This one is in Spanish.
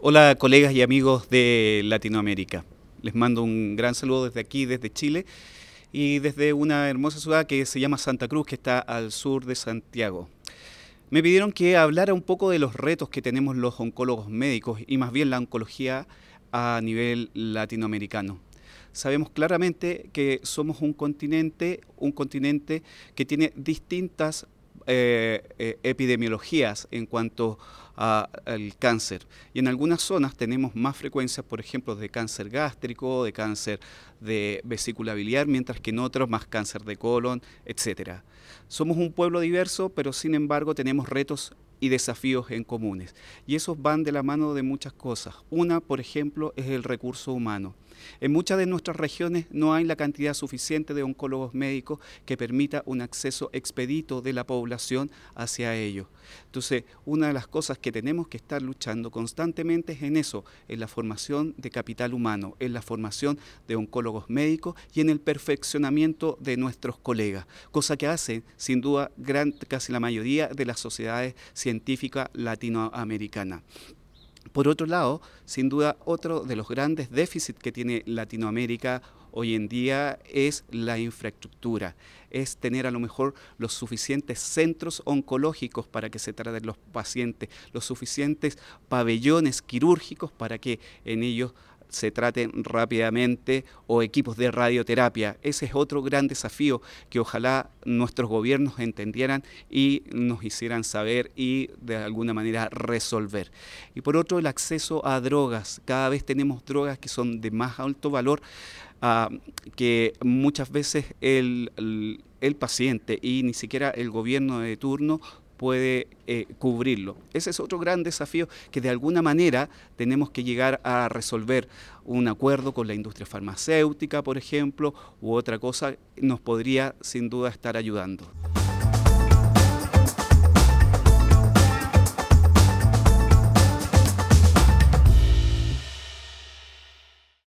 Hola colegas y amigos de Latinoamérica. Les mando un gran saludo desde aquí, desde Chile y desde una hermosa ciudad que se llama Santa Cruz, que está al sur de Santiago. Me pidieron que hablara un poco de los retos que tenemos los oncólogos médicos y más bien la oncología a nivel latinoamericano. Sabemos claramente que somos un continente, un continente que tiene distintas eh, eh, epidemiologías en cuanto al cáncer. Y en algunas zonas tenemos más frecuencia, por ejemplo, de cáncer gástrico, de cáncer de vesícula biliar, mientras que en otros más cáncer de colon, etc. Somos un pueblo diverso, pero sin embargo tenemos retos y desafíos en comunes. Y esos van de la mano de muchas cosas. Una, por ejemplo, es el recurso humano. En muchas de nuestras regiones no hay la cantidad suficiente de oncólogos médicos que permita un acceso expedito de la población hacia ellos. Entonces, una de las cosas que tenemos que estar luchando constantemente es en eso, en la formación de capital humano, en la formación de oncólogos médicos y en el perfeccionamiento de nuestros colegas, cosa que hace sin duda gran, casi la mayoría de las sociedades latinoamericanas. Por otro lado, sin duda, otro de los grandes déficits que tiene Latinoamérica hoy en día es la infraestructura, es tener a lo mejor los suficientes centros oncológicos para que se traten los pacientes, los suficientes pabellones quirúrgicos para que en ellos se traten rápidamente o equipos de radioterapia. Ese es otro gran desafío que ojalá nuestros gobiernos entendieran y nos hicieran saber y de alguna manera resolver. Y por otro, el acceso a drogas. Cada vez tenemos drogas que son de más alto valor. Ah, que muchas veces el, el paciente y ni siquiera el gobierno de turno puede eh, cubrirlo. Ese es otro gran desafío que de alguna manera tenemos que llegar a resolver. Un acuerdo con la industria farmacéutica, por ejemplo, u otra cosa, nos podría sin duda estar ayudando.